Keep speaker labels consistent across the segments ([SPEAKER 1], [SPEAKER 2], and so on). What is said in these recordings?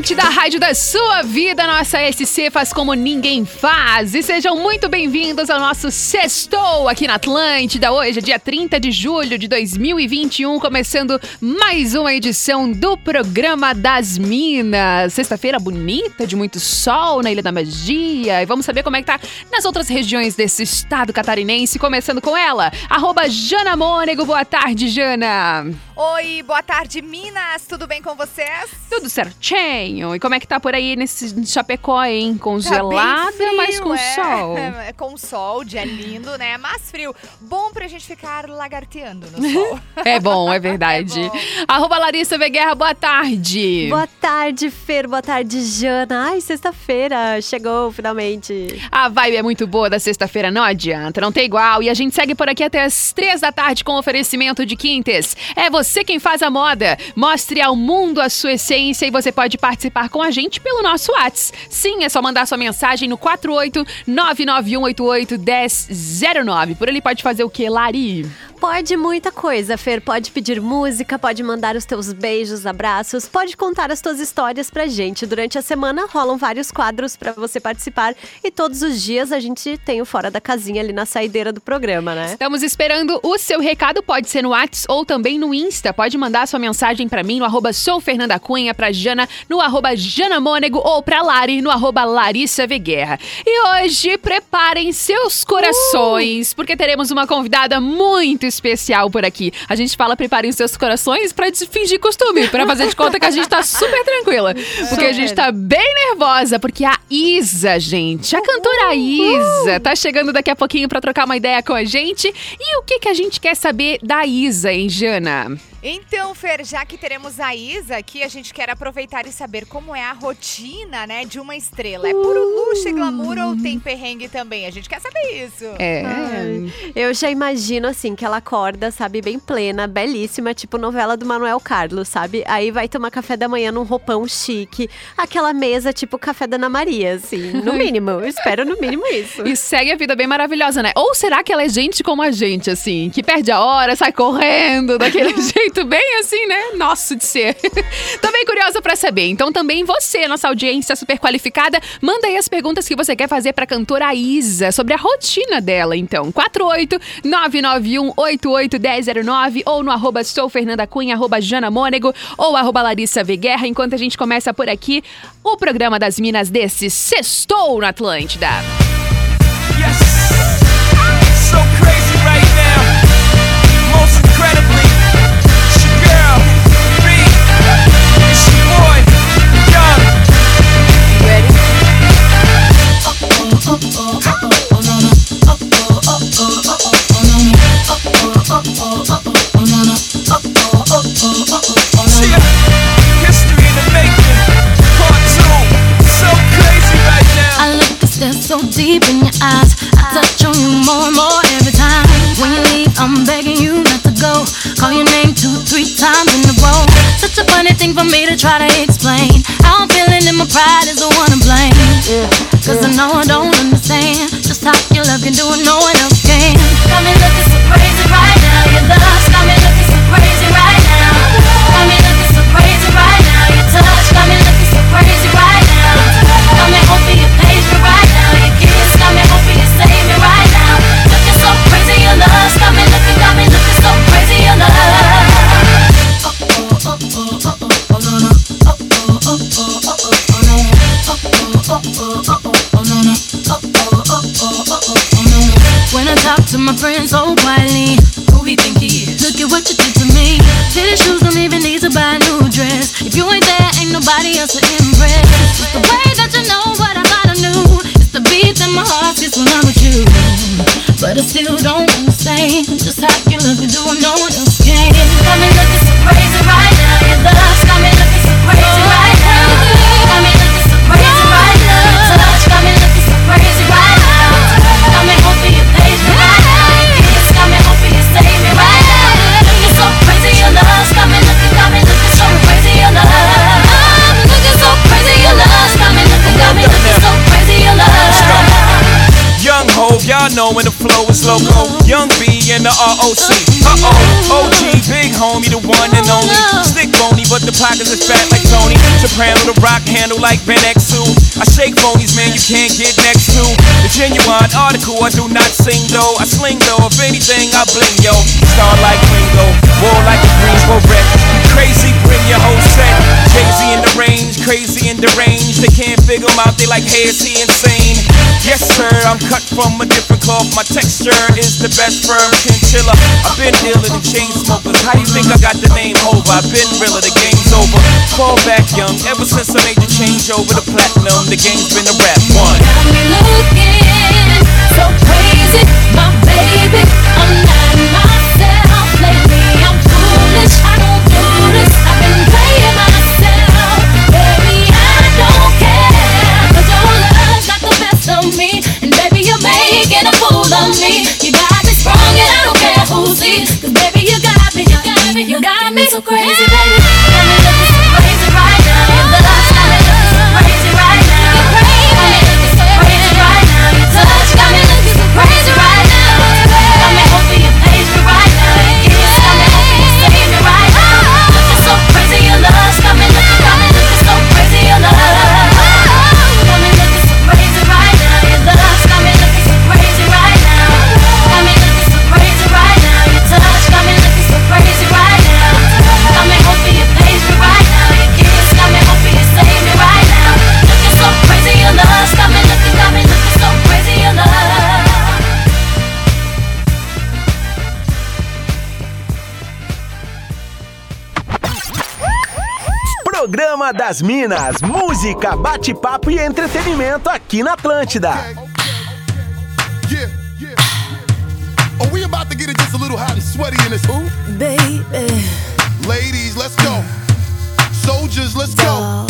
[SPEAKER 1] Atlântida, rádio da sua vida, nossa SC faz como ninguém faz. E sejam muito bem-vindos ao nosso Sextou aqui na Atlântida. Hoje é dia 30 de julho de 2021, começando mais uma edição do programa das Minas. Sexta-feira bonita, de muito sol na Ilha da Magia. E vamos saber como é que tá nas outras regiões desse estado catarinense, começando com ela, arroba Jana Mônego. Boa tarde, Jana.
[SPEAKER 2] Oi, boa tarde, Minas. Tudo bem com vocês?
[SPEAKER 1] Tudo certinho. E como é que tá por aí nesse Chapecó, hein? Congelado, tá mas com
[SPEAKER 2] é,
[SPEAKER 1] sol.
[SPEAKER 2] É, com sol, dia lindo, né? Mas frio. Bom pra gente ficar lagarteando no sol.
[SPEAKER 1] é bom, é verdade. É Arroba Larissa Veguerra, boa tarde.
[SPEAKER 3] Boa tarde, Fer. Boa tarde, Jana. Ai, sexta-feira. Chegou, finalmente.
[SPEAKER 1] A vibe é muito boa da sexta-feira, não adianta. Não tem igual. E a gente segue por aqui até as três da tarde com oferecimento de quintes. É você você quem faz a moda. Mostre ao mundo a sua essência e você pode participar com a gente pelo nosso WhatsApp. Sim, é só mandar sua mensagem no 48991881009. Por ele pode fazer o que, Lari?
[SPEAKER 3] Pode muita coisa, Fer. Pode pedir música, pode mandar os teus beijos, abraços, pode contar as tuas histórias pra gente. Durante a semana rolam vários quadros para você participar e todos os dias a gente tem o Fora da Casinha ali na saideira do programa, né?
[SPEAKER 1] Estamos esperando o seu recado, pode ser no WhatsApp ou também no Insta. Pode mandar sua mensagem para mim no arroba sou Fernanda Cunha, pra Jana no arroba Jana Mônego ou pra Lari no arroba Larissa Veguerra. E hoje preparem seus corações, uh! porque teremos uma convidada muito especial por aqui. A gente fala preparem seus corações para fingir costume, para fazer de conta que a gente tá super tranquila. Porque a gente tá bem nervosa, porque a Isa, gente, a cantora Isa, tá chegando daqui a pouquinho para trocar uma ideia com a gente. E o que que a gente quer saber da Isa, hein, Jana?
[SPEAKER 2] Então, Fer, já que teremos a Isa aqui, a gente quer aproveitar e saber como é a rotina, né, de uma estrela. É puro luxo e glamour ou tem perrengue também? A gente quer saber isso.
[SPEAKER 3] É. Ai, eu já imagino, assim, que ela acorda, sabe, bem plena, belíssima, tipo novela do Manuel Carlos, sabe? Aí vai tomar café da manhã num roupão chique, aquela mesa tipo café da Ana Maria, assim, no mínimo. Eu espero no mínimo isso.
[SPEAKER 1] E segue a vida bem maravilhosa, né? Ou será que ela é gente como a gente, assim, que perde a hora, sai correndo daquele jeito? jeito bem assim, né? Nosso de ser. também curiosa para saber. Então também você, nossa audiência super qualificada, manda aí as perguntas que você quer fazer para cantora Isa sobre a rotina dela, então. 48991881009 ou no arroba sou Fernanda Cunha, arroba Jana Mônego ou arroba Larissa Veguerra, enquanto a gente começa por aqui o programa das Minas desse Sextou na Atlântida. Yes.
[SPEAKER 4] Deep in your eyes. I touch on you more and more every time. When you leave, I'm begging you not to go. Call your name two, three times in a row. Such a funny thing for me to try to explain. How I'm feeling and my pride is the one to blame. Cause I know I don't understand just how your love can do it, no one else can. Got me looking so crazy right now. Your love got me so
[SPEAKER 5] know when the flow is loco. Young B and the ROC. Uh oh, OG, big homie, the one and only. Stick bony, but the pockets is fat like Tony. Soprano, the rock handle like Ben X2. I shake phonies, man, you can't get next to. The genuine article, I do not sing though. I sling though, if anything, I bling yo. Star like Ringo, war like a Greensboro wreck. Crazy, bring your whole set. Crazy in the range, crazy and deranged. They can't figure him out, they like, hey, is he insane? Yes, sir, I'm cut from a different cloth. My texture is the best firm chinchilla. I've been dealing the chain smokers. How you think I got the name over? I've been realer, the game's over. Fall back young, ever since I made the change over to platinum, the game's been a rap one.
[SPEAKER 6] Got me looking so crazy, my
[SPEAKER 7] das Minas, música, bate-papo e entretenimento aqui na Atlântida.
[SPEAKER 8] Yeah, yeah. Oh, we about to get it just a little hot and sweaty in this hoop.
[SPEAKER 6] Baby,
[SPEAKER 8] Ladies, let's go. Soldiers, let's go.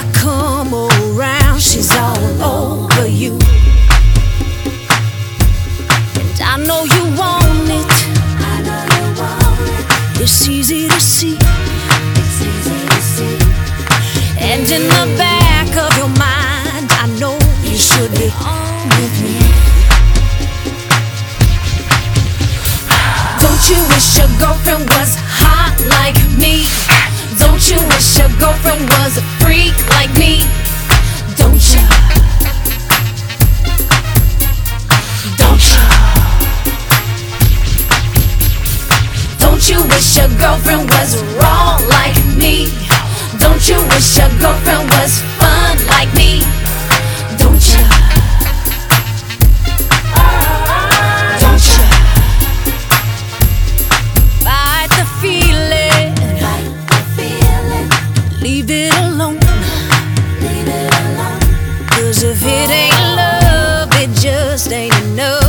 [SPEAKER 6] she's all over you. And I know you want it. You want it. It's easy to see. It's easy to see. And in the back of your mind, I know you should be on with me. Don't you wish your girlfriend was hot like me? Don't you wish your girlfriend was a freak like me? You wish your girlfriend was raw like me? Don't you wish your girlfriend was fun like me? Don't you? Don't you? Fight the feeling. Like the feeling. Leave it alone. Cause if it ain't love, it just ain't enough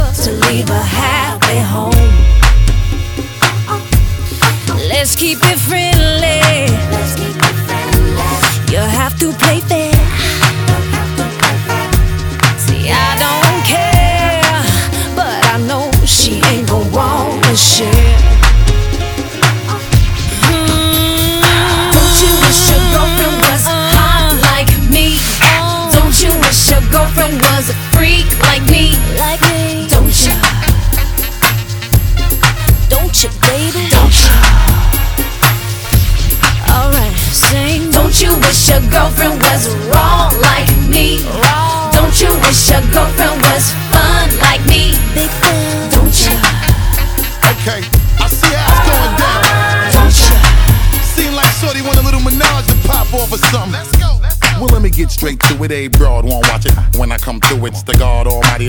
[SPEAKER 6] it. A
[SPEAKER 8] broad won't watch it when I come through. It's the God Almighty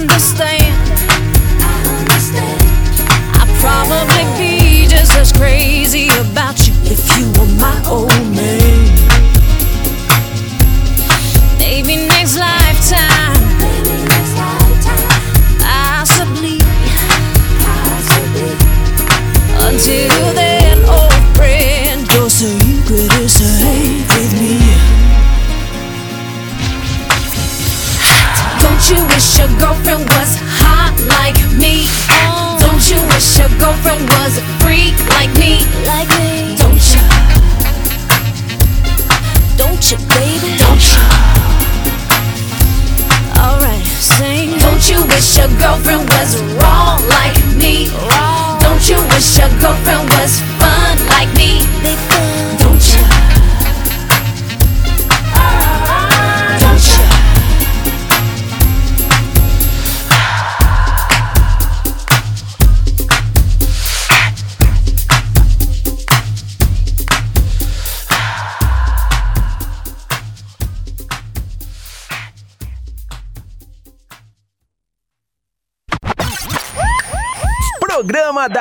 [SPEAKER 9] understand.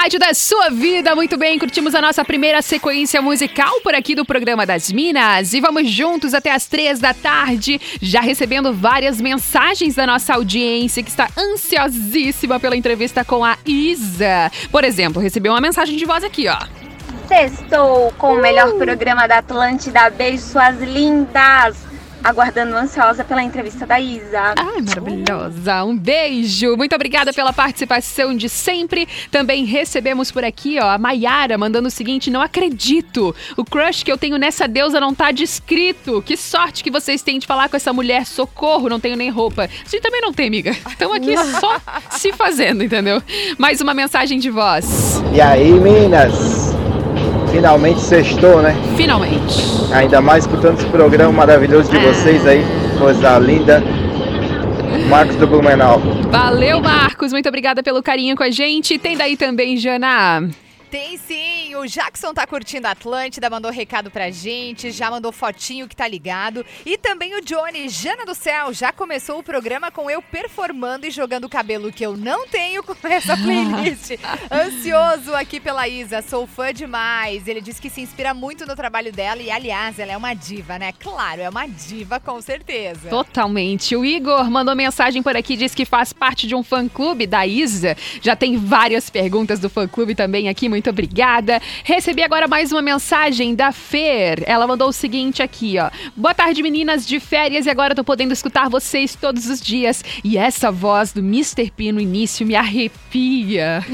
[SPEAKER 1] rádio da sua vida. Muito bem, curtimos a nossa primeira sequência musical por aqui do programa das Minas. E vamos juntos até as três da tarde, já recebendo várias mensagens da nossa audiência que está ansiosíssima pela entrevista com a Isa. Por exemplo, recebeu uma mensagem de voz aqui, ó.
[SPEAKER 10] Sextou com o melhor programa da Atlântida. Beijo, suas lindas! Aguardando ansiosa pela entrevista da Isa.
[SPEAKER 1] Ai, maravilhosa. Um beijo. Muito obrigada pela participação de sempre. Também recebemos por aqui, ó, a Maiara mandando o seguinte: não acredito. O crush que eu tenho nessa deusa não tá descrito. Que sorte que vocês têm de falar com essa mulher. Socorro, não tenho nem roupa. A gente também não tem, amiga. Estamos aqui só se fazendo, entendeu? Mais uma mensagem de voz.
[SPEAKER 11] E aí, Minas? Finalmente sextou, né?
[SPEAKER 1] Finalmente.
[SPEAKER 11] Ainda mais escutando esse programa maravilhoso de é. vocês aí, coisa linda. Marcos do Blumenau.
[SPEAKER 1] Valeu, Marcos. Muito obrigada pelo carinho com a gente. Tem daí também, Jana.
[SPEAKER 2] Tem sim, o Jackson tá curtindo a Atlântida, mandou recado pra gente, já mandou fotinho que tá ligado. E também o Johnny, Jana do Céu, já começou o programa com eu performando e jogando o cabelo que eu não tenho com essa playlist. Ansioso aqui pela Isa, sou fã demais. Ele disse que se inspira muito no trabalho dela e, aliás, ela é uma diva, né? Claro, é uma diva, com certeza.
[SPEAKER 1] Totalmente. O Igor mandou mensagem por aqui, diz que faz parte de um fã-clube da Isa. Já tem várias perguntas do fã-clube também aqui, muito obrigada. Recebi agora mais uma mensagem da Fer. Ela mandou o seguinte aqui, ó. Boa tarde, meninas de férias, e agora tô podendo escutar vocês todos os dias. E essa voz do Mr. P no início me arrepia.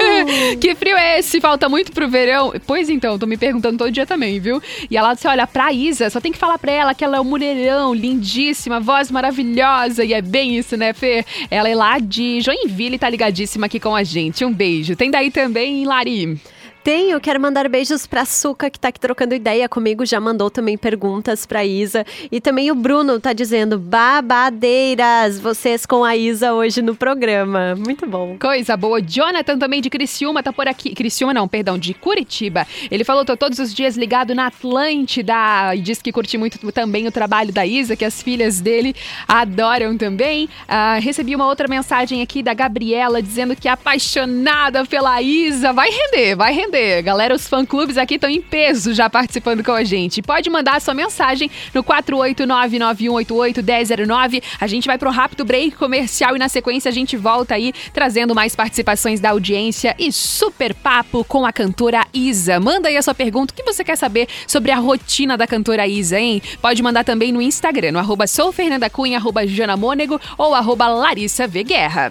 [SPEAKER 1] que frio é esse? Falta muito pro verão? Pois então, tô me perguntando todo dia também, viu? E ela disse: olha, pra Isa, só tem que falar pra ela que ela é um mulherão, lindíssima, voz maravilhosa. E é bem isso, né, Fer? Ela é lá de Joinville e tá ligadíssima aqui com a gente. Um beijo. Tem daí também, Lari.
[SPEAKER 3] Tenho, quero mandar beijos pra Suca, que tá aqui trocando ideia comigo, já mandou também perguntas pra Isa. E também o Bruno tá dizendo, babadeiras, vocês com a Isa hoje no programa. Muito bom.
[SPEAKER 1] Coisa boa. Jonathan também de Criciúma tá por aqui. Criciúma não, perdão, de Curitiba. Ele falou, tô todos os dias ligado na Atlântida e diz que curte muito também o trabalho da Isa, que as filhas dele adoram também. Ah, recebi uma outra mensagem aqui da Gabriela dizendo que é apaixonada pela Isa. Vai render, vai render responder. Galera, os fã-clubes aqui estão em peso já participando com a gente. Pode mandar sua mensagem no 48991881009. A gente vai pro rápido break comercial e na sequência a gente volta aí trazendo mais participações da audiência e super papo com a cantora Isa. Manda aí a sua pergunta, o que você quer saber sobre a rotina da cantora Isa, hein? Pode mandar também no Instagram, no arroba soufernandacunha, arroba janamonego ou arroba Larissa V. Guerra.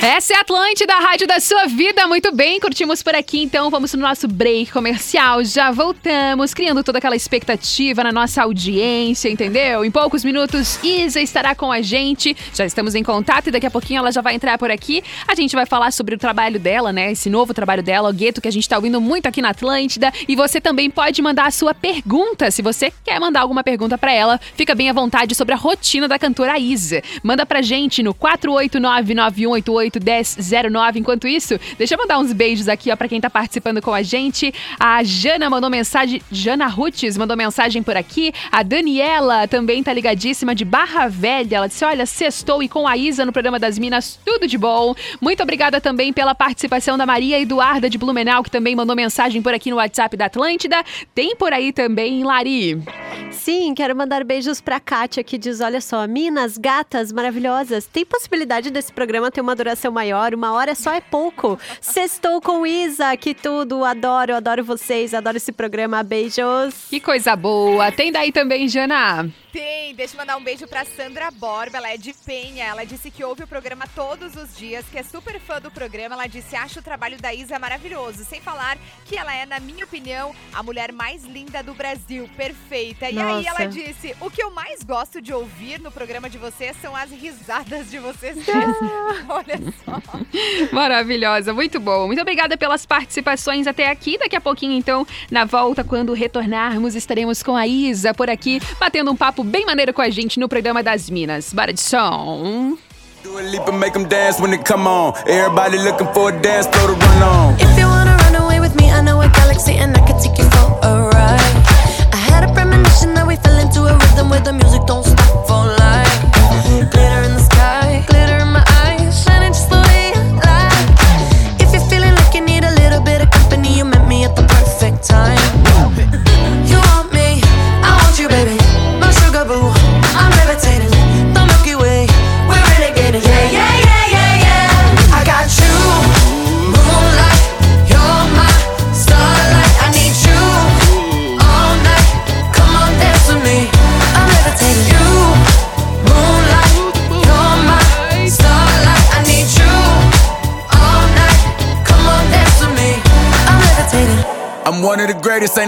[SPEAKER 1] Essa é a Atlântida, a rádio da sua vida. Muito bem, curtimos por aqui, então vamos no nosso break comercial. Já voltamos, criando toda aquela expectativa na nossa audiência, entendeu? Em poucos minutos, Isa estará com a gente. Já estamos em contato e daqui a pouquinho ela já vai entrar por aqui. A gente vai falar sobre o trabalho dela, né? Esse novo trabalho dela, o Gueto, que a gente está ouvindo muito aqui na Atlântida. E você também pode mandar a sua pergunta. Se você quer mandar alguma pergunta para ela, fica bem à vontade sobre a rotina da cantora Isa. Manda pra gente no 489 9188 1009. Enquanto isso, deixa eu mandar uns beijos aqui, ó, pra quem tá participando com a gente. A Jana mandou mensagem, Jana Rutes mandou mensagem por aqui. A Daniela também tá ligadíssima de Barra Velha. Ela disse: Olha, sextou e com a Isa no programa das Minas, tudo de bom. Muito obrigada também pela participação da Maria Eduarda de Blumenau, que também mandou mensagem por aqui no WhatsApp da Atlântida. Tem por aí também, Lari.
[SPEAKER 3] Sim, quero mandar beijos pra Kátia, que diz: Olha só, Minas, gatas maravilhosas, tem possibilidade desse programa ter uma duração maior? Uma hora só é pouco. Sextou com Isa, que tudo, adoro, adoro vocês, adoro esse programa. Beijos.
[SPEAKER 1] Que coisa boa. Tem daí também, Jana?
[SPEAKER 2] Tem, deixa eu mandar um beijo pra Sandra Borba, ela é de Penha. Ela disse que ouve o programa todos os dias, que é super fã do programa. Ela disse: acha o trabalho da Isa maravilhoso. Sem falar que ela é, na minha opinião, a mulher mais linda do Brasil. Perfeita. E Nossa. aí ela disse: o que eu mais gosto de ouvir no programa de vocês são as risadas de vocês Olha só.
[SPEAKER 1] Maravilhosa, muito bom. Muito obrigada pelas participações até aqui. Daqui a pouquinho, então, na volta, quando retornarmos, estaremos com a Isa por aqui, batendo um papo bem maneiro com a gente no programa das Minas. Bora de som.
[SPEAKER 12] Do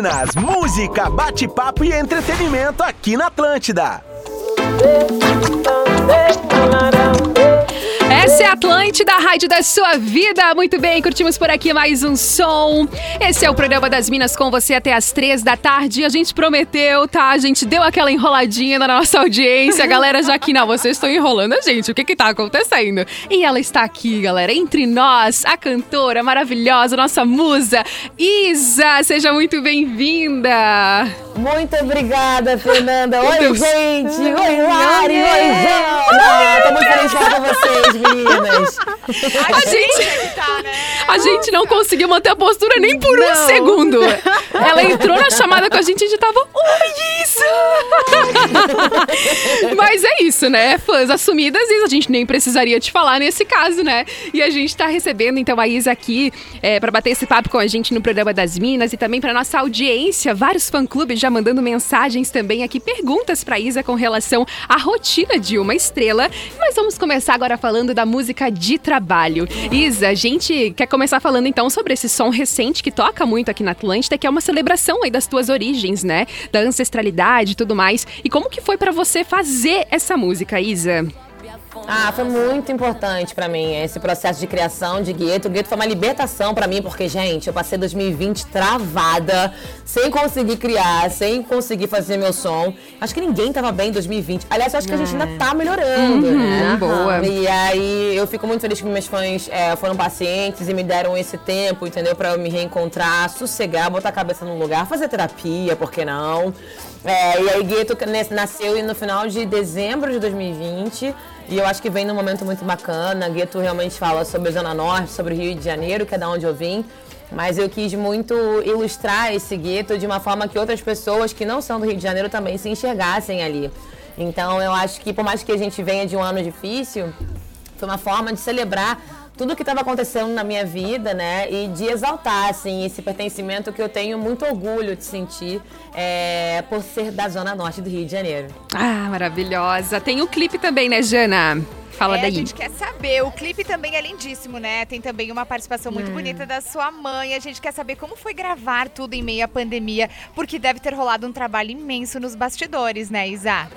[SPEAKER 7] Minas, música, bate-papo e entretenimento aqui na Atlântida.
[SPEAKER 1] Essa é a Atlântida, a rádio da sua vida. Muito bem, curtimos por aqui mais um som. Esse é o programa das Minas com você até as três da tarde. A gente prometeu, tá? A gente deu aquela enroladinha na nossa audiência. A galera já aqui, não, vocês estão enrolando a gente. O que que tá acontecendo? E ela está aqui, galera, entre nós, a cantora maravilhosa, nossa musa, Isa. Seja muito bem-vinda.
[SPEAKER 13] Muito obrigada, Fernanda. Oi, gente. Oi, Lari. Oi, Jana. Tô muito feliz de com vocês, meninas.
[SPEAKER 1] A gente, a gente não conseguiu manter a postura nem por um
[SPEAKER 3] Não.
[SPEAKER 1] segundo. Ela entrou na chamada com a gente e a gente tava, oi, isso! Mas é isso, né? Fãs assumidas, Isa, a gente nem precisaria te falar nesse caso, né? E a gente tá recebendo, então, a Isa aqui é, para bater esse papo com a gente no programa das Minas e também pra nossa audiência. Vários fã-clubes já mandando mensagens também aqui, perguntas pra Isa com relação à rotina de uma estrela. Mas vamos começar agora falando da música de trabalho. Isa, a gente quer começar falando então sobre esse som recente que toca muito aqui na Atlântida, que é uma celebração aí das tuas origens, né? Da ancestralidade e tudo mais. E como que foi pra você fazer essa música, Isa?
[SPEAKER 13] Ah, foi muito importante pra mim esse processo de criação de Gueto. O Gueto foi uma libertação pra mim, porque, gente, eu passei 2020 travada, sem conseguir criar, sem conseguir fazer meu som. Acho que ninguém tava bem em 2020. Aliás, eu acho que a gente ainda tá melhorando,
[SPEAKER 1] Uhum,
[SPEAKER 13] né?
[SPEAKER 1] boa.
[SPEAKER 13] E aí, eu fico muito feliz que meus fãs é, foram pacientes e me deram esse tempo, entendeu? Pra eu me reencontrar, sossegar, botar a cabeça no lugar, fazer terapia, por que não? É, e aí, Gueto nasceu no final de dezembro de 2020. E eu acho que vem num momento muito bacana. Gueto realmente fala sobre a Zona Norte, sobre o Rio de Janeiro, que é da onde eu vim. Mas eu quis muito ilustrar esse gueto de uma forma que outras pessoas que não são do Rio de Janeiro também se enxergassem ali. Então eu acho que por mais que a gente venha de um ano difícil, foi uma forma de celebrar tudo que estava acontecendo na minha vida, né? E de exaltar, assim, esse pertencimento que eu tenho muito orgulho de sentir é, por ser da Zona Norte do Rio de Janeiro.
[SPEAKER 1] Ah, maravilhosa. Tem o clipe também, né, Jana? Fala
[SPEAKER 2] é,
[SPEAKER 1] daí.
[SPEAKER 2] A gente quer saber. O clipe também é lindíssimo, né? Tem também uma participação muito
[SPEAKER 1] É.
[SPEAKER 2] bonita da sua mãe. A gente quer saber como foi gravar tudo em meio à pandemia, porque deve ter rolado um trabalho imenso nos bastidores, né, Isa?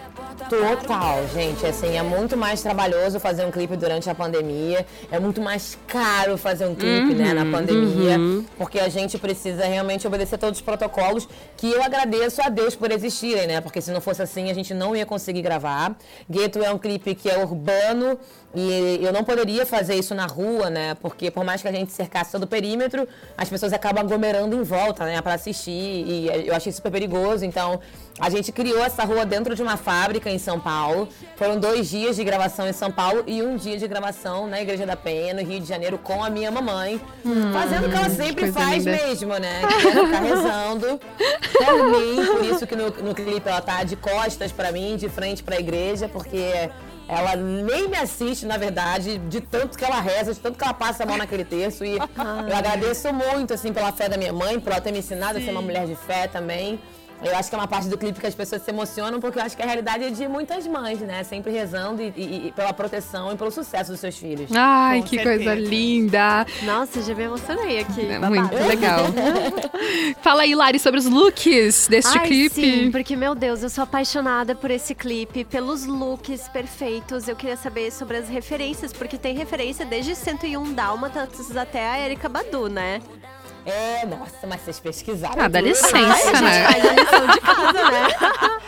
[SPEAKER 13] Total, gente. Assim, é muito mais trabalhoso fazer um clipe durante a pandemia. É muito mais caro fazer um clipe, né, na
[SPEAKER 1] Uhum,
[SPEAKER 13] pandemia.
[SPEAKER 1] uhum.
[SPEAKER 13] Porque a gente precisa realmente obedecer todos os protocolos que eu agradeço a Deus por existirem, né? Porque se não fosse assim, a gente não ia conseguir gravar. Gueto é um clipe que é urbano e eu não poderia fazer isso na rua, né? Porque por mais que a gente cercasse todo o perímetro, as pessoas acabam aglomerando em volta, né? Pra assistir. E eu achei super perigoso. Então, a gente criou essa rua dentro de uma fábrica em São Paulo. Foram dois dias de gravação em São Paulo e um dia de gravação na Igreja da Penha, no Rio de Janeiro, com a minha mamãe. fazendo o que ela sempre faz
[SPEAKER 1] linda.
[SPEAKER 13] mesmo, né? Que é ficar rezando por mim. Por isso que no, no clipe ela tá de costas pra mim, de frente pra igreja, porque ela nem me assiste, na verdade, de tanto que ela reza, de tanto que ela passa a mão naquele terço. E eu agradeço muito, assim, pela fé da minha mãe, por ela ter me ensinado a ser uma mulher de fé também. Eu acho que é uma parte do clipe que as pessoas se emocionam, porque eu acho que a realidade é de muitas mães, né? Sempre rezando e, e- e pela proteção e pelo sucesso dos seus filhos.
[SPEAKER 1] Ai,
[SPEAKER 3] Com
[SPEAKER 1] que
[SPEAKER 3] certeza.
[SPEAKER 1] coisa linda.
[SPEAKER 3] Nossa, já me emocionei aqui.
[SPEAKER 1] É muito legal. Fala aí, Lari, sobre os looks deste
[SPEAKER 3] Ai,
[SPEAKER 1] clipe.
[SPEAKER 3] sim, porque, meu Deus, eu sou apaixonada por esse clipe, pelos looks perfeitos. Eu queria saber sobre as referências, porque tem referência desde 101 Dálmatas até a Erika Badu, né?
[SPEAKER 13] É, nossa, mas vocês pesquisaram.
[SPEAKER 1] Ah, dá licença,
[SPEAKER 13] Ai, gente,
[SPEAKER 1] né?
[SPEAKER 13] faz
[SPEAKER 3] a lição de casa, né?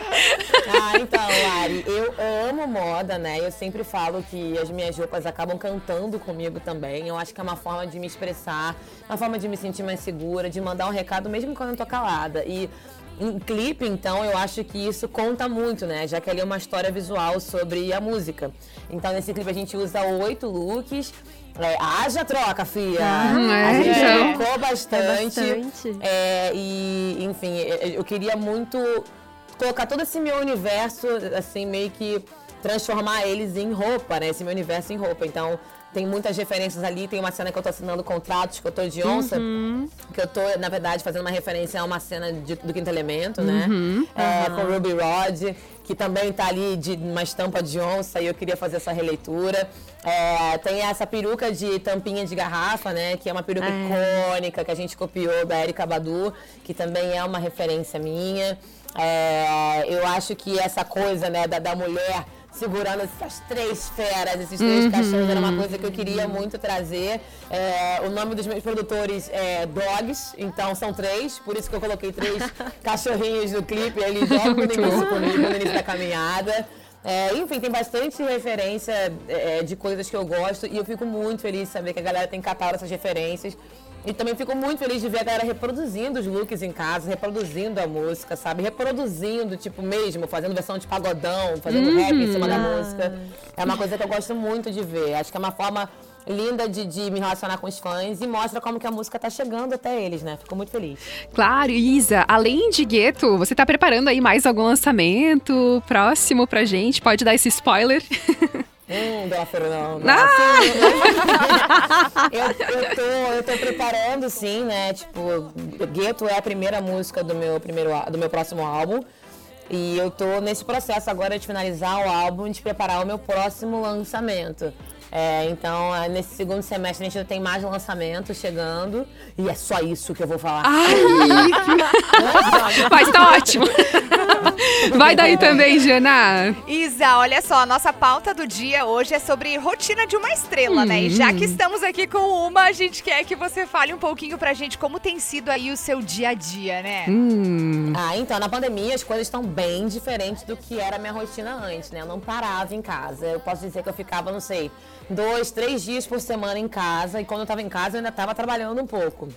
[SPEAKER 13] Ah, então, Lari, eu amo moda, né? Eu sempre falo que as minhas roupas acabam cantando comigo também. Eu acho que é uma forma de me expressar, uma forma de me sentir mais segura, de mandar um recado mesmo quando eu tô calada. E em clipe, então, eu acho que isso conta muito, né? Já que ali é uma história visual sobre a música. Então, nesse clipe a gente usa oito looks. É, haja troca, filha!
[SPEAKER 1] Hum, é,
[SPEAKER 13] a gente
[SPEAKER 1] então.
[SPEAKER 13] trocou bastante.
[SPEAKER 3] É bastante.
[SPEAKER 13] É, e, enfim, eu- eu queria muito colocar todo esse meu universo, assim, meio que transformar eles em roupa, né? Esse meu universo em roupa. Então, tem muitas referências ali. Tem uma cena que eu tô assinando contratos, que eu tô de onça. Que eu tô, na verdade, fazendo uma referência a uma cena de- do Quinto Elemento, né?
[SPEAKER 1] Uhum.
[SPEAKER 13] É, com Ruby Rod, que também tá ali de uma estampa de onça e eu queria fazer essa releitura. É, tem essa peruca de tampinha de garrafa, né? Que é uma peruca icônica que a gente copiou da Erika Badu, que também é uma referência minha. É, eu acho que essa coisa, né, da, da mulher segurando essas três feras, esses três
[SPEAKER 1] Uhum.
[SPEAKER 13] cachorros, era uma coisa que eu queria muito trazer. É, o nome dos meus produtores é Dogs, então são três, por isso que eu coloquei três cachorrinhos no clipe, eles logo no início comigo, no início da caminhada. É, enfim, tem bastante referência é, de coisas que eu gosto e eu fico muito feliz de saber que a galera tem catado essas referências. E também fico muito feliz de ver a galera reproduzindo os looks em casa, reproduzindo a música, sabe? Reproduzindo, tipo, mesmo, fazendo versão de pagodão, fazendo rap em cima da
[SPEAKER 1] Uhum.
[SPEAKER 13] música. É uma coisa que eu gosto muito de ver. Acho que é uma forma linda de, de me relacionar com os fãs e mostra como que a música tá chegando até eles, né? Fico muito feliz.
[SPEAKER 1] Claro, e Isa, além de Gueto, você tá preparando aí mais algum lançamento próximo pra gente? Pode dar esse spoiler?
[SPEAKER 13] Hum, Dona Fernanda.
[SPEAKER 1] Ah!
[SPEAKER 13] Assim, eu, eu, tô, eu tô preparando, sim, né? Tipo, Gueto é a primeira música do meu, primeiro, do meu próximo álbum. E eu tô nesse processo agora de finalizar o álbum, de preparar o meu próximo lançamento. É, então, é, nesse segundo semestre a gente ainda tem mais lançamentos chegando. E é só isso que eu vou falar.
[SPEAKER 1] Mas tá ótimo. Vai daí também, Jana.
[SPEAKER 2] Isa, olha só, a nossa pauta do dia hoje é sobre rotina de uma estrela, né? E já que
[SPEAKER 1] Hum.
[SPEAKER 2] estamos aqui com uma, a gente quer que você fale um pouquinho pra gente como tem sido aí o seu dia a dia, né?
[SPEAKER 1] Hum.
[SPEAKER 13] Ah, então, na pandemia as coisas estão bem diferentes do que era a minha rotina antes, né? Eu não parava em casa. Eu posso dizer que eu ficava, não sei, dois, três dias por semana em casa. E quando eu tava em casa, eu ainda tava trabalhando um pouco.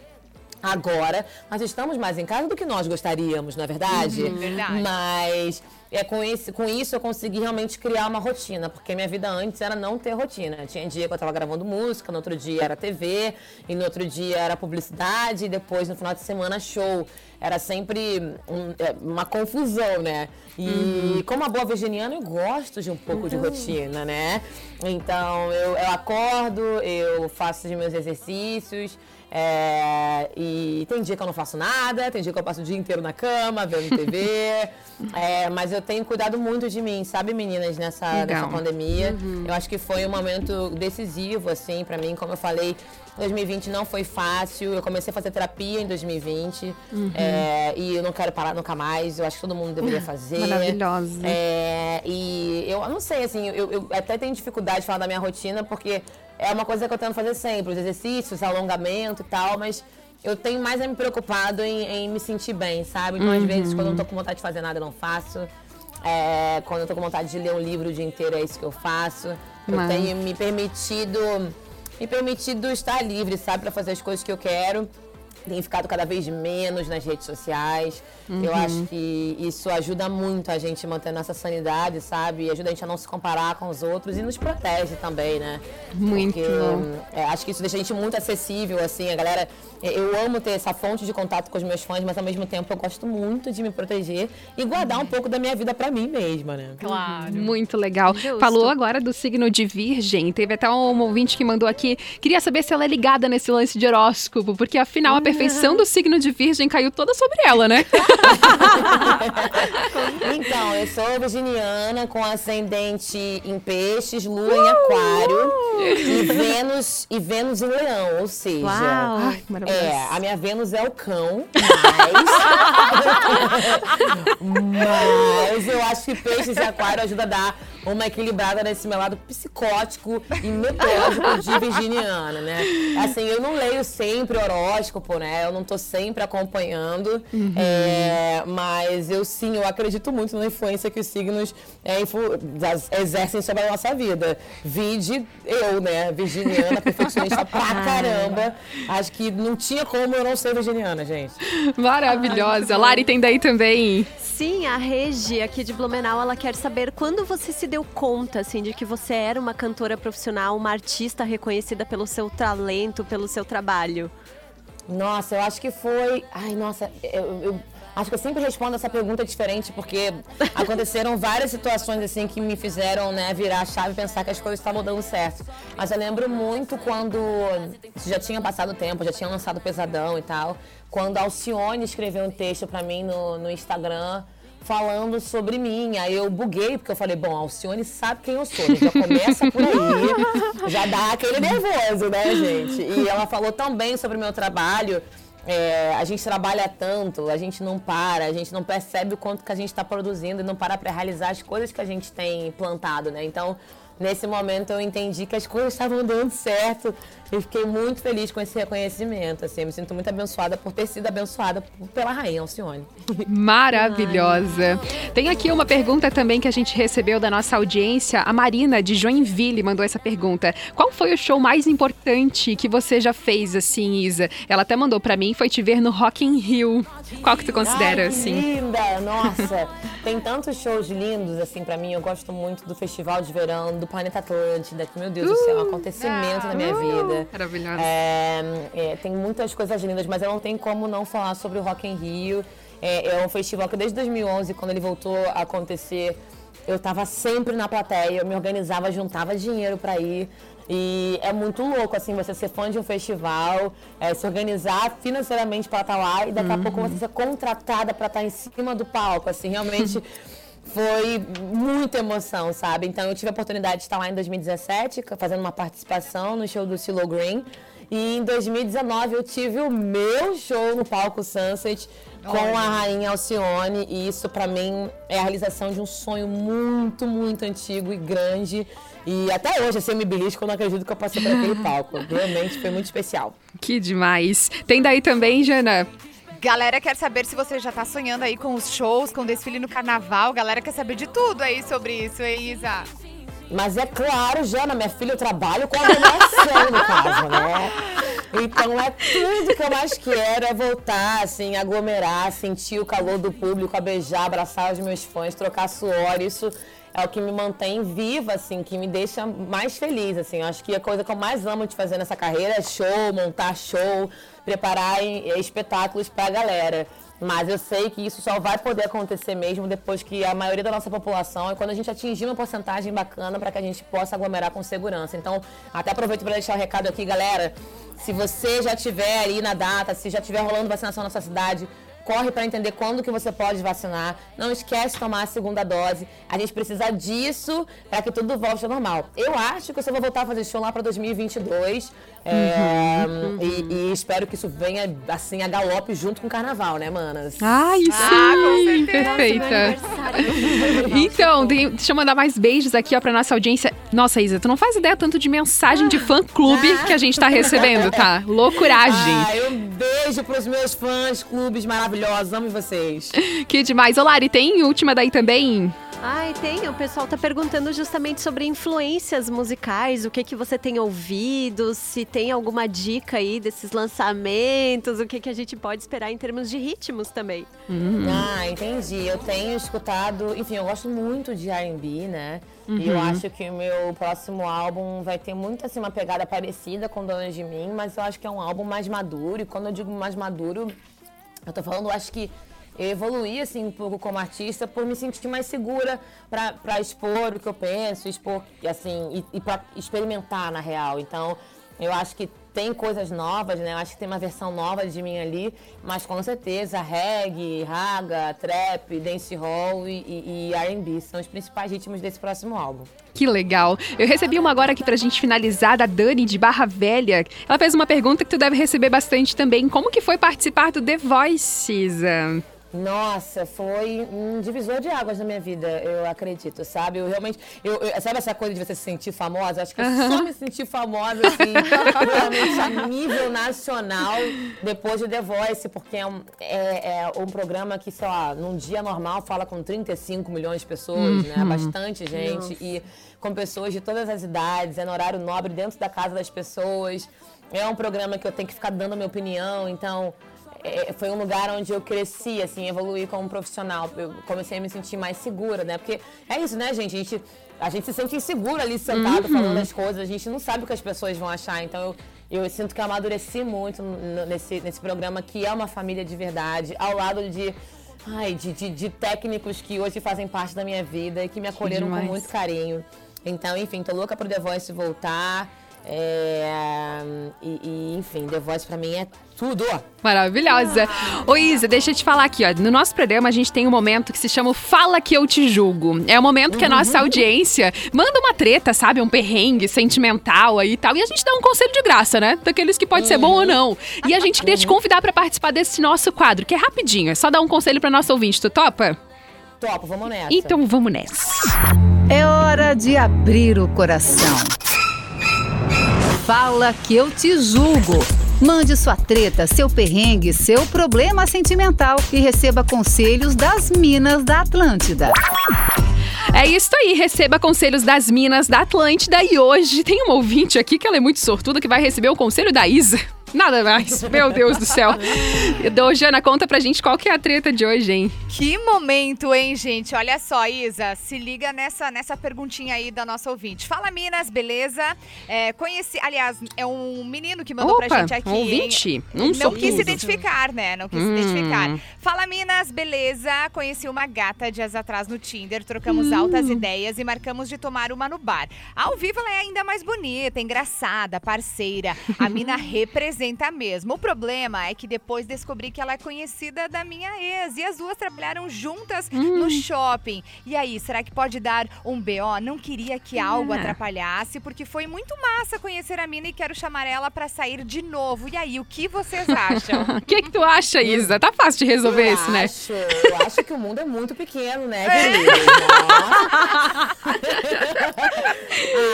[SPEAKER 13] Agora, nós estamos mais em casa do que nós gostaríamos, não é verdade?
[SPEAKER 2] Uhum, verdade.
[SPEAKER 13] Mas é, com, esse, com isso eu consegui realmente criar uma rotina, porque minha vida antes era não ter rotina. Tinha dia que eu estava gravando música, no outro dia era TV, e no outro dia era publicidade, e depois no final de semana show. Era sempre um- é, uma confusão, né? E como a boa virginiana, eu gosto de um pouco de rotina, né? Então eu, eu acordo, eu faço os meus exercícios. É, e tem dia que eu não faço nada, tem dia que eu passo o dia inteiro na cama, vendo TV. é, mas eu tenho cuidado muito de mim, sabe, meninas, nessa, nessa pandemia. Eu acho que foi um momento decisivo, assim, pra mim. Como eu falei, 2020 não foi fácil. Eu comecei a fazer terapia em 2020.
[SPEAKER 1] Uhum.
[SPEAKER 13] é, e eu não quero parar nunca mais. Eu acho que todo mundo deveria fazer.
[SPEAKER 1] Maravilhosa.
[SPEAKER 13] É, e eu não sei, assim, eu, eu até tenho dificuldade de falar da minha rotina, porque é uma coisa que eu tento fazer sempre, os exercícios, alongamento e tal, mas eu tenho mais é me preocupado em, em me sentir bem, sabe? Então, às
[SPEAKER 1] Uhum.
[SPEAKER 13] vezes, quando eu não tô com vontade de fazer nada, eu não faço. É, quando eu tô com vontade de ler um livro o dia inteiro, é isso que eu faço. Eu
[SPEAKER 1] Mas-
[SPEAKER 13] tenho me permitido, me permitido estar livre, sabe? Pra fazer as coisas que eu quero. Tenho ficado cada vez menos nas redes sociais. Eu
[SPEAKER 1] Uhum.
[SPEAKER 13] acho que isso ajuda muito a gente a manter nossa sanidade, sabe? E ajuda a gente a não se comparar com os outros e nos protege também, né?
[SPEAKER 1] Muito
[SPEAKER 13] Porque, é, acho que isso deixa a gente muito acessível, assim, a galera. Eu amo ter essa fonte de contato com os meus fãs, mas ao mesmo tempo eu gosto muito de me proteger e guardar um pouco da minha vida pra mim mesma, né?
[SPEAKER 2] Claro.
[SPEAKER 1] Muito legal. Falou agora do signo de Virgem. Teve até um ouvinte que mandou aqui. Queria saber se ela é ligada nesse lance de horóscopo, porque afinal a perfeição do signo de Virgem caiu toda sobre ela, né?
[SPEAKER 13] Então, eu sou virginiana com ascendente em peixes, lua em aquário e Vênus e Vênus em leão, ou seja,
[SPEAKER 1] Uau.
[SPEAKER 13] É, a minha Vênus é o cão, mas mas eu acho que peixes e aquário ajuda a dar uma equilibrada nesse meu lado psicótico e metódico de virginiana, né? Assim, eu não leio sempre horóscopo, né? Eu não tô sempre acompanhando,
[SPEAKER 1] Uhum.
[SPEAKER 13] é, mas eu sim, eu acredito muito na influência que os signos é, influ- exercem sobre a nossa vida. Vide eu, né? Virginiana, perfeccionista pra caramba. Acho que não tinha como eu não ser virginiana, gente.
[SPEAKER 1] Maravilhosa. Lari tem daí também.
[SPEAKER 3] Sim, a Regi, aqui de Blumenau, ela quer saber quando você se deu conta, assim, de que você era uma cantora profissional, uma artista reconhecida pelo seu talento, pelo seu trabalho.
[SPEAKER 13] Nossa, eu acho que foi. Ai, nossa, eu, eu acho que eu sempre respondo essa pergunta diferente, porque aconteceram várias situações assim que me fizeram né, virar a chave e pensar que as coisas estavam dando certo. Mas eu lembro muito quando já tinha passado o tempo, já tinha lançado Pesadão e tal, quando a Alcione escreveu um texto pra mim no, no Instagram. Falando sobre mim, aí eu buguei, porque eu falei, bom, Alcione sabe quem eu sou, né? já começa por aí, já dá aquele nervoso, né, gente? E ela falou também sobre o meu trabalho, é, a gente trabalha tanto, a gente não para, a gente não percebe o quanto que a gente está produzindo e não para para realizar as coisas que a gente tem plantado, né? Então, nesse momento eu entendi que as coisas estavam dando certo e fiquei muito feliz com esse reconhecimento, assim, me sinto muito abençoada por ter sido abençoada pela rainha Alcione.
[SPEAKER 1] Maravilhosa. Tem aqui uma pergunta também que a gente recebeu da nossa audiência. A Marina, de Joinville, mandou essa pergunta. Qual foi o show mais importante que você já fez, assim, Isa? Ela até mandou pra mim, foi te ver no Rock in Rio. Qual que tu considera,
[SPEAKER 13] Ai, que
[SPEAKER 1] assim?
[SPEAKER 13] linda! Nossa, tem tantos shows lindos, assim, pra mim. Eu gosto muito do Festival de Verão, do Planeta Atlântida, que, meu Deus do céu, é um acontecimento na minha vida.
[SPEAKER 1] Maravilhosa.
[SPEAKER 13] É, é, tem muitas coisas lindas, mas eu não tenho como não falar sobre o Rock in Rio. É, é um festival que desde 2011, quando ele voltou a acontecer, eu estava sempre na plateia, eu me organizava, juntava dinheiro para ir. E é muito louco, assim, você ser fã de um festival, é, se organizar financeiramente para estar lá e daqui a pouco você ser contratada para estar em cima do palco, assim, realmente foi muita emoção, sabe? Então eu tive a oportunidade de estar lá em 2017, fazendo uma participação no show do Silo Green. E em 2019 eu tive o meu show no palco Sunset com a rainha Alcione. E isso, pra mim, é a realização de um sonho muito, muito antigo e grande. E até hoje, assim, eu me belisco eu acredito que eu passei por aquele palco. Realmente foi muito especial.
[SPEAKER 1] Que demais. Tem daí também, Jana?
[SPEAKER 2] Galera quer saber se você já tá sonhando aí com os shows, com o desfile no carnaval. Galera quer saber de tudo aí sobre isso, hein, Isa?
[SPEAKER 13] Mas é claro, Jana, minha filha, eu trabalho com aglomeração no caso, né? Então é tudo que eu mais quero é voltar, assim, aglomerar, sentir o calor do público, a beijar, abraçar os meus fãs, trocar suor. Isso é o que me mantém viva, assim, que me deixa mais feliz, assim. Eu acho que a coisa que eu mais amo de fazer nessa carreira é show, montar show, preparar espetáculos pra galera. Mas eu sei que isso só vai poder acontecer mesmo depois que a maioria da nossa população e quando a gente atingir uma porcentagem bacana para que a gente possa aglomerar com segurança. Então, até aproveito para deixar o um recado aqui, galera. Se você já tiver aí na data, se já tiver rolando vacinação na sua cidade, corre para entender quando que você pode vacinar. Não esquece de tomar a segunda dose. A gente precisa disso para que tudo volte ao normal. Eu acho que eu só vou voltar a fazer show lá para 2022. É, uhum, e, e, espero que isso venha assim a galope junto com o carnaval, né, manas?
[SPEAKER 1] Ai, sim! Ah, perfeita! então, deixa eu mandar mais beijos aqui ó, pra nossa audiência. Nossa, Isa, tu não faz ideia tanto de mensagem de fã-clube ah. que a gente tá recebendo, tá? Loucuragem!
[SPEAKER 13] Ah, um beijo pros meus fãs, clubes maravilhosos, amo vocês!
[SPEAKER 1] Que demais! Ô, Lari, tem última daí também?
[SPEAKER 3] Ai, tem. O pessoal tá perguntando justamente sobre influências musicais, o que que você tem ouvido, se tem alguma dica aí desses lançamentos, o que que a gente pode esperar em termos de ritmos também.
[SPEAKER 13] Uhum. Ah, entendi. Eu tenho escutado, enfim, eu gosto muito de R&B, né? Uhum. E eu uhum. acho que o meu próximo álbum vai ter muito assim uma pegada parecida com Dona de Mim, mas eu acho que é um álbum mais maduro. E quando eu digo mais maduro, eu tô falando, eu acho que eu evoluí assim um pouco como artista por me sentir mais segura para expor o que eu penso, expor assim e, e para experimentar na real. Então, eu acho que tem coisas novas, né? Eu acho que tem uma versão nova de mim ali, mas com certeza reggae, raga, trap, dancehall e, e, e R&B são os principais ritmos desse próximo álbum.
[SPEAKER 1] Que legal. Eu recebi uma agora aqui pra gente finalizar da Dani de Barra Velha. Ela fez uma pergunta que tu deve receber bastante também. Como que foi participar do The Voice?
[SPEAKER 13] Nossa, foi um divisor de águas na minha vida, eu acredito, sabe? Eu realmente. Eu, eu sabe essa coisa de você se sentir famosa? Acho que eu só me senti famosa, assim, realmente a nível nacional depois de The Voice, porque é um, é, é um programa que, sei lá, num dia normal fala com 35 milhões de pessoas, uhum. né? Bastante gente. Nossa. E com pessoas de todas as idades, é no horário nobre dentro da casa das pessoas. É um programa que eu tenho que ficar dando a minha opinião, então é, foi um lugar onde eu cresci, assim, evoluí como profissional. Eu comecei a me sentir mais segura, né? Porque é isso, né, gente? A gente, a gente se sente inseguro ali sentado uhum. falando as coisas, a gente não sabe o que as pessoas vão achar. Então eu, eu sinto que eu amadureci muito nesse, nesse programa, que é uma família de verdade, ao lado de. Ai, de, de, de técnicos que hoje fazem parte da minha vida e que me acolheram com muito carinho. Então, enfim, tô louca pro The Voice voltar. É, e, e, enfim, The Voice pra mim é tudo.
[SPEAKER 1] Maravilhosa. Ô Isa, deixa eu te falar aqui, ó. No nosso programa a gente tem um momento que se chama Fala Que Eu Te Julgo. É o momento que a nossa uhum. audiência manda uma treta, sabe? Um perrengue sentimental aí e tal. E a gente dá um conselho de graça, né? Daqueles que pode uhum. ser bom ou não. E a gente queria te convidar para participar desse nosso quadro, que é rapidinho. É só dar um conselho pra nosso ouvinte. Tu topa?
[SPEAKER 13] Topa, vamos nessa.
[SPEAKER 1] Então vamos nessa.
[SPEAKER 14] É hora de abrir o coração. Fala que eu te julgo. Mande sua treta, seu perrengue, seu problema sentimental e receba conselhos das Minas da Atlântida.
[SPEAKER 1] É isso aí, receba conselhos das Minas da Atlântida e hoje tem uma ouvinte aqui que ela é muito sortuda que vai receber o conselho da Isa. Nada mais. Meu Deus do céu. Jana, conta pra gente qual que é a treta de hoje, hein?
[SPEAKER 2] Que momento, hein, gente? Olha só, Isa, se liga nessa, nessa perguntinha aí da nossa ouvinte. Fala, Minas, beleza? É, conheci, aliás, é um menino que mandou
[SPEAKER 1] Opa,
[SPEAKER 2] pra gente aqui.
[SPEAKER 1] Ouvinte.
[SPEAKER 2] Um Não quis se identificar, né? Não quis hum. se identificar. Fala, Minas, beleza? Conheci uma gata dias atrás no Tinder, trocamos hum. altas ideias e marcamos de tomar uma no bar. Ao vivo ela é ainda mais bonita, engraçada, parceira. A mina representa representa mesmo. O problema é que depois descobri que ela é conhecida da minha ex e as duas trabalharam juntas no shopping. E aí, será que pode dar um BO? Não queria que algo atrapalhasse, porque foi muito massa conhecer a mina e quero chamar ela pra sair de novo. E aí, o que vocês acham?
[SPEAKER 1] O que, que tu acha, Isa? Tá fácil de resolver
[SPEAKER 13] eu
[SPEAKER 1] isso, né?
[SPEAKER 13] acho, Eu acho que o mundo é muito pequeno, né, querido?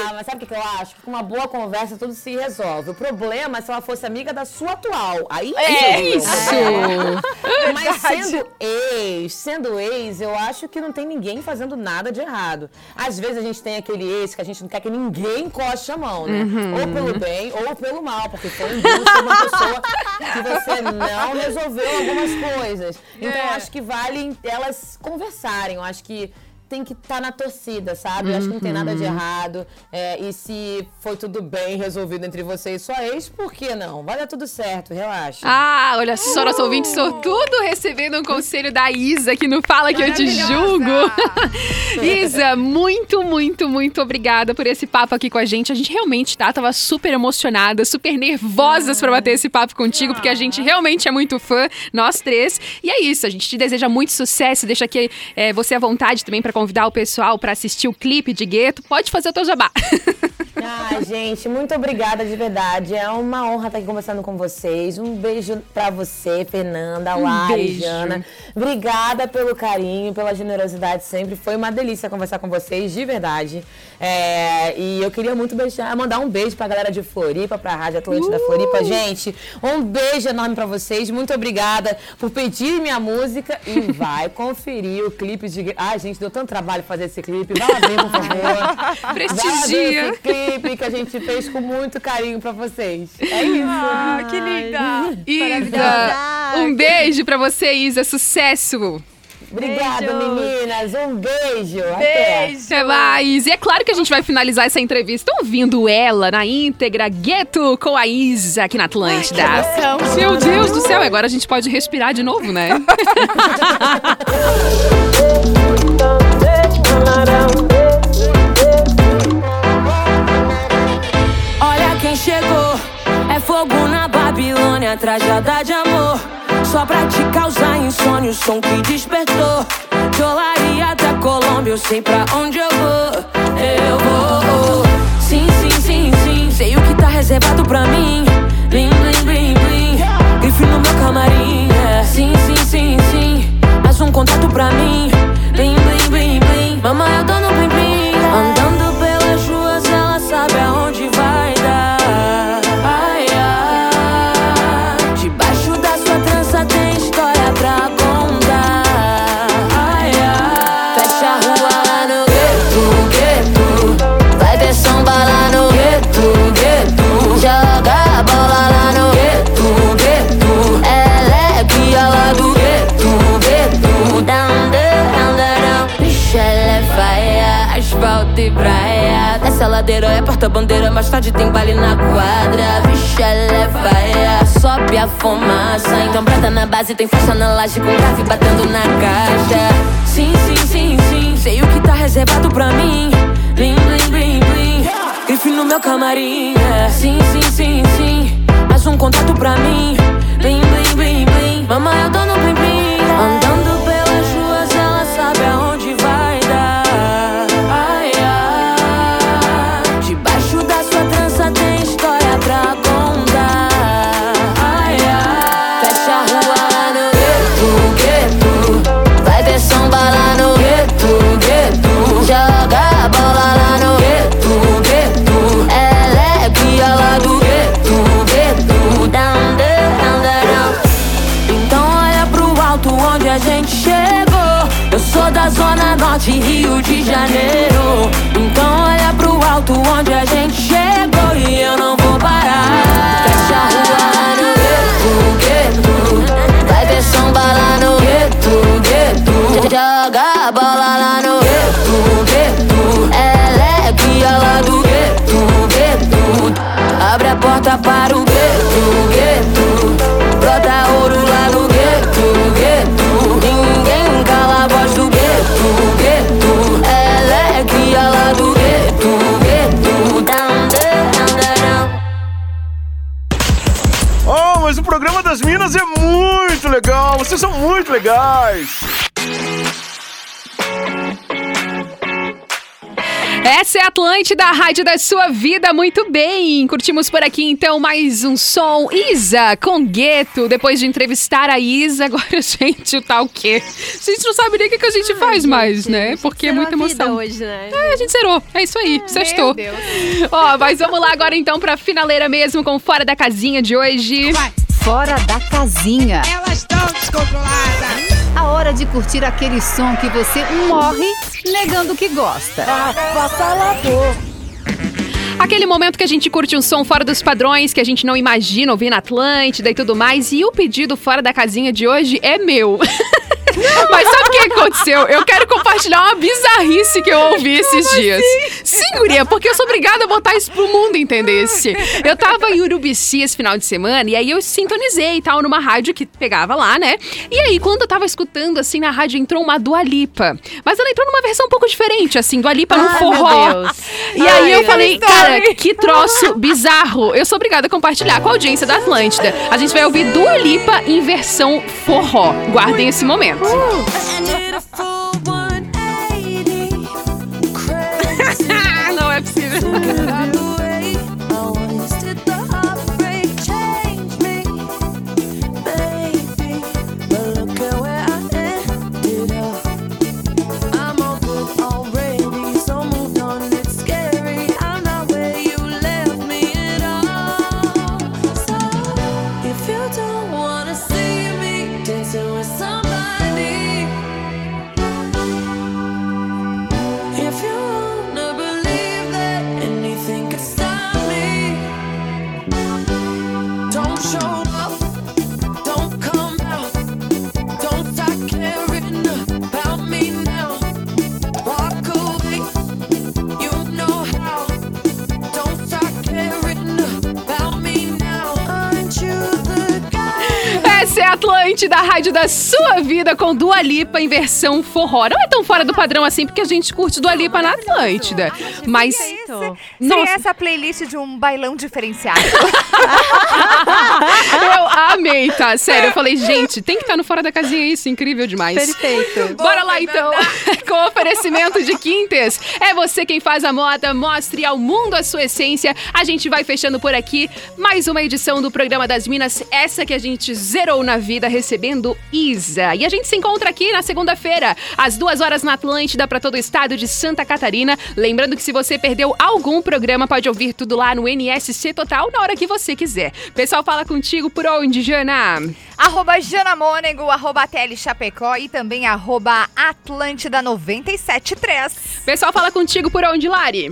[SPEAKER 13] ah, mas sabe o que, eu acho? Que com uma boa conversa tudo se resolve. O problema é se ela fosse amiga da sua atual. Aí
[SPEAKER 1] É isso!
[SPEAKER 13] né? Mas sendo ex, sendo ex, eu acho que não tem ninguém fazendo nada de errado. Às vezes a gente tem aquele ex que a gente não quer que ninguém encoste a mão, né?
[SPEAKER 1] Uhum.
[SPEAKER 13] Ou pelo bem ou pelo mal, porque foi um foi uma pessoa que você não resolveu algumas coisas. Então eu
[SPEAKER 2] É.
[SPEAKER 13] acho que vale elas conversarem. Eu acho que tem que estar na torcida, sabe? Eu acho que não tem nada de
[SPEAKER 1] Uhum.
[SPEAKER 13] errado. É, e se foi tudo bem resolvido entre você e sua ex, por que não? Vai dar tudo certo, relaxa.
[SPEAKER 1] Ah, olha só, nosso ouvinte sortudo recebendo um conselho da Isa, que não fala que eu te julgo. Isa, muito, muito, muito obrigada por esse papo aqui com a gente. A gente realmente, tá? Tava super emocionada, super nervosas pra bater esse papo contigo, porque a gente realmente é muito fã, nós três. E é isso, a gente te deseja muito sucesso. Deixa aqui é, você à vontade também pra convidar o pessoal pra assistir o clipe de Gueto. Pode fazer o teu jabá.
[SPEAKER 13] Ai, gente, muito obrigada de verdade. É uma honra estar aqui conversando com vocês. Um beijo pra você, Fernanda,
[SPEAKER 1] Um
[SPEAKER 13] Lari,
[SPEAKER 1] beijo.
[SPEAKER 13] Jana. Obrigada pelo carinho, pela generosidade sempre. Foi uma delícia conversar com vocês, de verdade. É, e eu queria muito beijar, mandar um beijo pra galera de Floripa, pra Rádio Atlântida
[SPEAKER 1] Uh!
[SPEAKER 13] Floripa. Gente, um beijo enorme pra vocês. Muito obrigada por pedir minha música e vai conferir o clipe de. Ai, gente, deu tanto trabalho fazer esse clipe. Vai lá ver, por favor.
[SPEAKER 1] Prestigia.
[SPEAKER 13] Esse clipe que a gente fez com muito carinho pra vocês. É isso.
[SPEAKER 2] Ah, que linda!
[SPEAKER 1] Isa, um beijo pra você, Isa. Sucesso!
[SPEAKER 13] Obrigada, meninas. Um beijo. Até.
[SPEAKER 2] Beijo!
[SPEAKER 1] Até mais! E é claro que a gente vai finalizar essa entrevista ouvindo ela na íntegra, Gueto com a Isa aqui na Atlântida. Meu Deus do céu, agora a gente pode respirar de novo, né?
[SPEAKER 15] Olha quem chegou, é fogo na Babilônia, trajada de amor. Só pra te causar insônia, o som que despertou. De Olaria até Colômbia, eu sei pra onde eu vou. Eu vou. Sim, sim, sim, sim, sei o que tá reservado pra mim. Ladeira é porta-bandeira, mais tarde tem baile na quadra. Bicha, ela é sobe a fumaça. Então brota na base, tem festa na laje com grave batendo na caixa. Sim, sim, sim, sim, sei o que tá reservado pra mim. Blim, blim, blim, blim. Grife no meu camarim. é. Sim, sim, sim, sim, mais um contato pra mim. Blim, blim, blim, blim. Mamãe, eu tô no blim, blim. Andando pelas ruas, ela sabe aonde norte, Rio de Janeiro. Então olha pro alto onde a gente chegou e eu não vou parar. Fecha a rua no gueto, gueto. Vai ter samba lá no gueto, gueto. Joga a bola lá no gueto, gueto. Ela é cria lá do gueto, gueto. Abre a porta para o gueto.
[SPEAKER 7] Das Minas é muito legal. Vocês são muito legais.
[SPEAKER 1] Essa é a Atlântida, a rádio da sua vida, muito bem. Curtimos por aqui então mais um som. Isa com Gueto. Depois de entrevistar a Isa, agora, gente, tá o quê? A gente não sabe nem o que, que a gente faz
[SPEAKER 3] gente,
[SPEAKER 1] mais, né? Porque é muita
[SPEAKER 3] a vida
[SPEAKER 1] emoção.
[SPEAKER 3] hoje, né?
[SPEAKER 1] É, a gente zerou. É isso aí, sextou.
[SPEAKER 2] Deus.
[SPEAKER 1] Ó, mas vamos lá agora então pra finaleira mesmo com Fora da Casinha de hoje.
[SPEAKER 14] Fora da casinha.
[SPEAKER 16] Elas estão descontroladas.
[SPEAKER 14] A hora de curtir aquele som que você morre negando que gosta.
[SPEAKER 1] Aquele momento que a gente curte um som fora dos padrões, que a gente não imagina ouvir na Atlântida e tudo mais. E o pedido fora da casinha de hoje é meu. Mas sabe o que aconteceu? Eu quero compartilhar uma bizarrice que eu ouvi esses dias. Sim, guria, porque eu sou obrigada a botar isso pro mundo, entendesse? Eu tava em Urubici esse final de semana e aí eu sintonizei e tal numa rádio que pegava lá, né? E aí, quando eu tava escutando, assim, na rádio entrou uma Dua Lipa. Mas ela entrou numa versão um pouco diferente, assim, Dua Lipa no forró. E aí
[SPEAKER 3] Ai,
[SPEAKER 1] eu falei, cara, que troço bizarro. Eu sou obrigada a compartilhar com a audiência da Atlântida. A gente vai ouvir Dua Lipa em versão forró. Guardem esse momento. Não é possível.
[SPEAKER 17] If
[SPEAKER 1] a Atlântida, a rádio da sua vida com Dua Lipa em versão forró. Não é tão fora do padrão assim, porque a gente curte Dua Lipa na Atlântida. Mas.
[SPEAKER 2] Seria
[SPEAKER 1] Nossa.
[SPEAKER 2] essa playlist de um bailão diferenciado.
[SPEAKER 1] Eu amei, tá? Sério, eu falei, gente, tem que estar no Fora da Casinha isso, incrível demais.
[SPEAKER 3] Perfeito.
[SPEAKER 1] Bora lá então, com oferecimento de Quintes. É você quem faz a moda, mostre ao mundo a sua essência. A gente vai fechando por aqui mais uma edição do programa das Minas, essa que a gente zerou na vida, recebendo Isa. E a gente se encontra aqui na segunda-feira, às duas horas na Atlântida, para todo o estado de Santa Catarina. Lembrando que se você perdeu algum programa, pode ouvir tudo lá no NSC Total na hora que você quiser. Pessoal, fala contigo por onde, Jana?
[SPEAKER 2] arroba Jana Mônego, arroba TL Chapecó e também arroba Atlântida 973.
[SPEAKER 1] Pessoal, fala contigo por onde, Lari?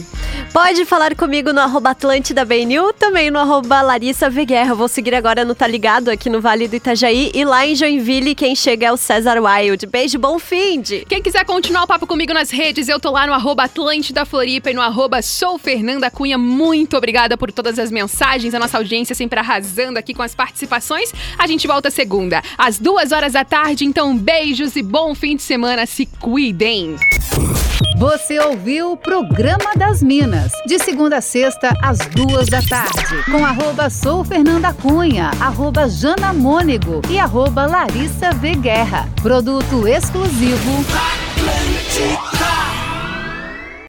[SPEAKER 3] Pode falar comigo no arroba Atlântida BNU, também no arroba Larissa Veguerra. Vou seguir agora no Tá Ligado, aqui no Vale do Itajaí. E lá em Joinville, quem chega é o César Wild. Beijo, bom fim de...
[SPEAKER 1] Quem quiser continuar o papo comigo nas redes, eu tô lá no arroba Atlântida Floripa e no arroba Sou Fernanda Cunha. Muito obrigada por todas as mensagens, a nossa audiência sempre arrasando aqui com as participações. A gente volta segunda, às duas horas da tarde. Então, beijos e bom fim de semana. Se cuidem!
[SPEAKER 14] Você ouviu o Programa das Minas, de segunda a sexta, às duas da tarde, com arroba Sou Fernanda Cunha, arroba Jana Mônego e Larissa V. Guerra. Produto exclusivo.
[SPEAKER 16] Atlântica.